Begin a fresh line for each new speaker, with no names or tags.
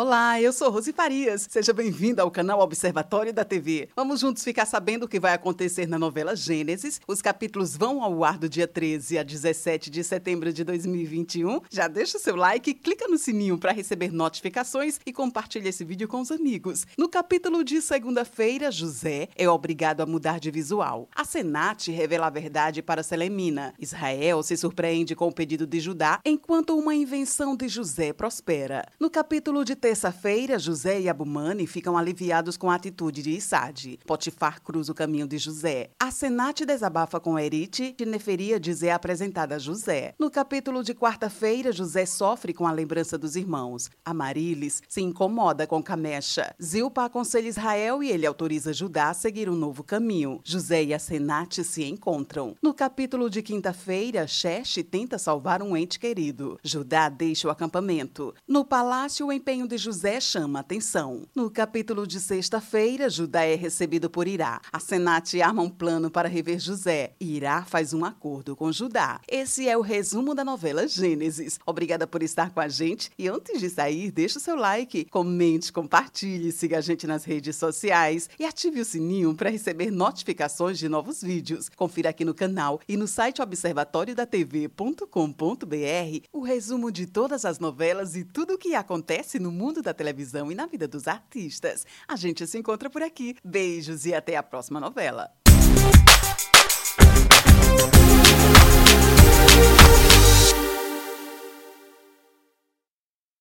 Olá, eu sou Rose Farias. Seja bem-vinda ao canal Observatório da TV. Vamos juntos ficar sabendo o que vai acontecer na novela Gênesis. Os capítulos vão ao ar do dia 13 a 17 de setembro de 2021. Já deixa o seu like, clica no sininho para receber notificações e compartilha esse vídeo com os amigos. No capítulo de segunda-feira, José é obrigado a mudar de visual. A Senate revela a verdade para Selemina. Israel se surpreende com o pedido de Judá, enquanto uma invenção de José prospera. No capítulo de terça-feira, José e Abumani ficam aliviados com a atitude de Isade. Potifar cruza o caminho de José. A Senate desabafa com Erite e Neferíades é apresentada a José. No capítulo de quarta-feira, José sofre com a lembrança dos irmãos. Amarilis se incomoda com Camecha. Zilpa aconselha Israel e ele autoriza Judá a seguir um novo caminho. José e a Senate se encontram. No capítulo de quinta-feira, Xexe tenta salvar um ente querido. Judá deixa o acampamento. No palácio, o empenho de José chama atenção. No capítulo de sexta-feira, Judá é recebido por Irá. A Senate arma um plano para rever José. Irá faz um acordo com Judá. Esse é o resumo da novela Gênesis. Obrigada por estar com a gente. E antes de sair, deixe o seu like, comente, compartilhe, siga a gente nas redes sociais e ative o sininho para receber notificações de novos vídeos. Confira aqui no canal e no site observatoriodatv.com.br o resumo de todas as novelas e tudo o que acontece no mundo da televisão e na vida dos artistas. A gente se encontra por aqui. Beijos e até a próxima novela.